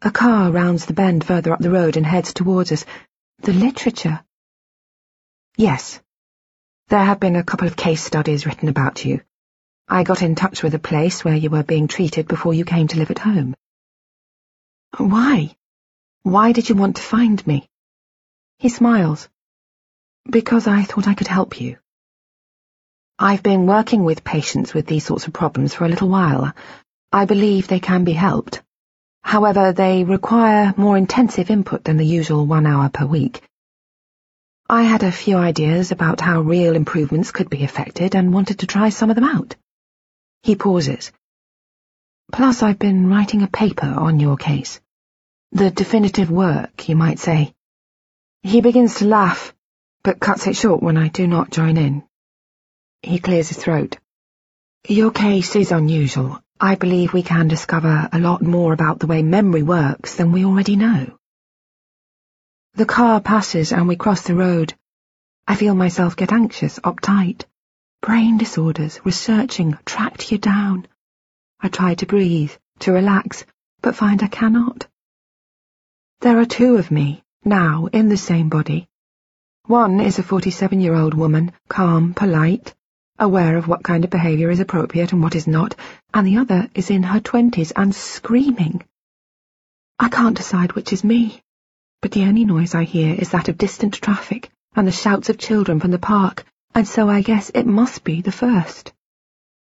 A car rounds the bend further up the road and heads towards us. The literature. Yes. There have been a couple of case studies written about you. I got in touch with a place where you were being treated before you came to live at home. Why? Why did you want to find me? He smiles. Because I thought I could help you. I've been working with patients with these sorts of problems for a little while. I believe they can be helped. However, they require more intensive input than the usual one hour per week. I had a few ideas about how real improvements could be effected and wanted to try some of them out. He pauses. Plus, I've been writing a paper on your case. The definitive work, you might say. He begins to laugh, but cuts it short when I do not join in. He clears his throat. Your case is unusual. I believe we can discover a lot more about the way memory works than we already know. The car passes and we cross the road. I feel myself get anxious, uptight. Brain disorders, researching, tracked you down. I try to breathe, to relax, but find I cannot. There are two of me, now, in the same body. One is a 47-year-old woman, calm, polite, aware of what kind of behaviour is appropriate and what is not, and the other is in her twenties and screaming. I can't decide which is me, but the only noise I hear is that of distant traffic and the shouts of children from the park, and so I guess it must be the first.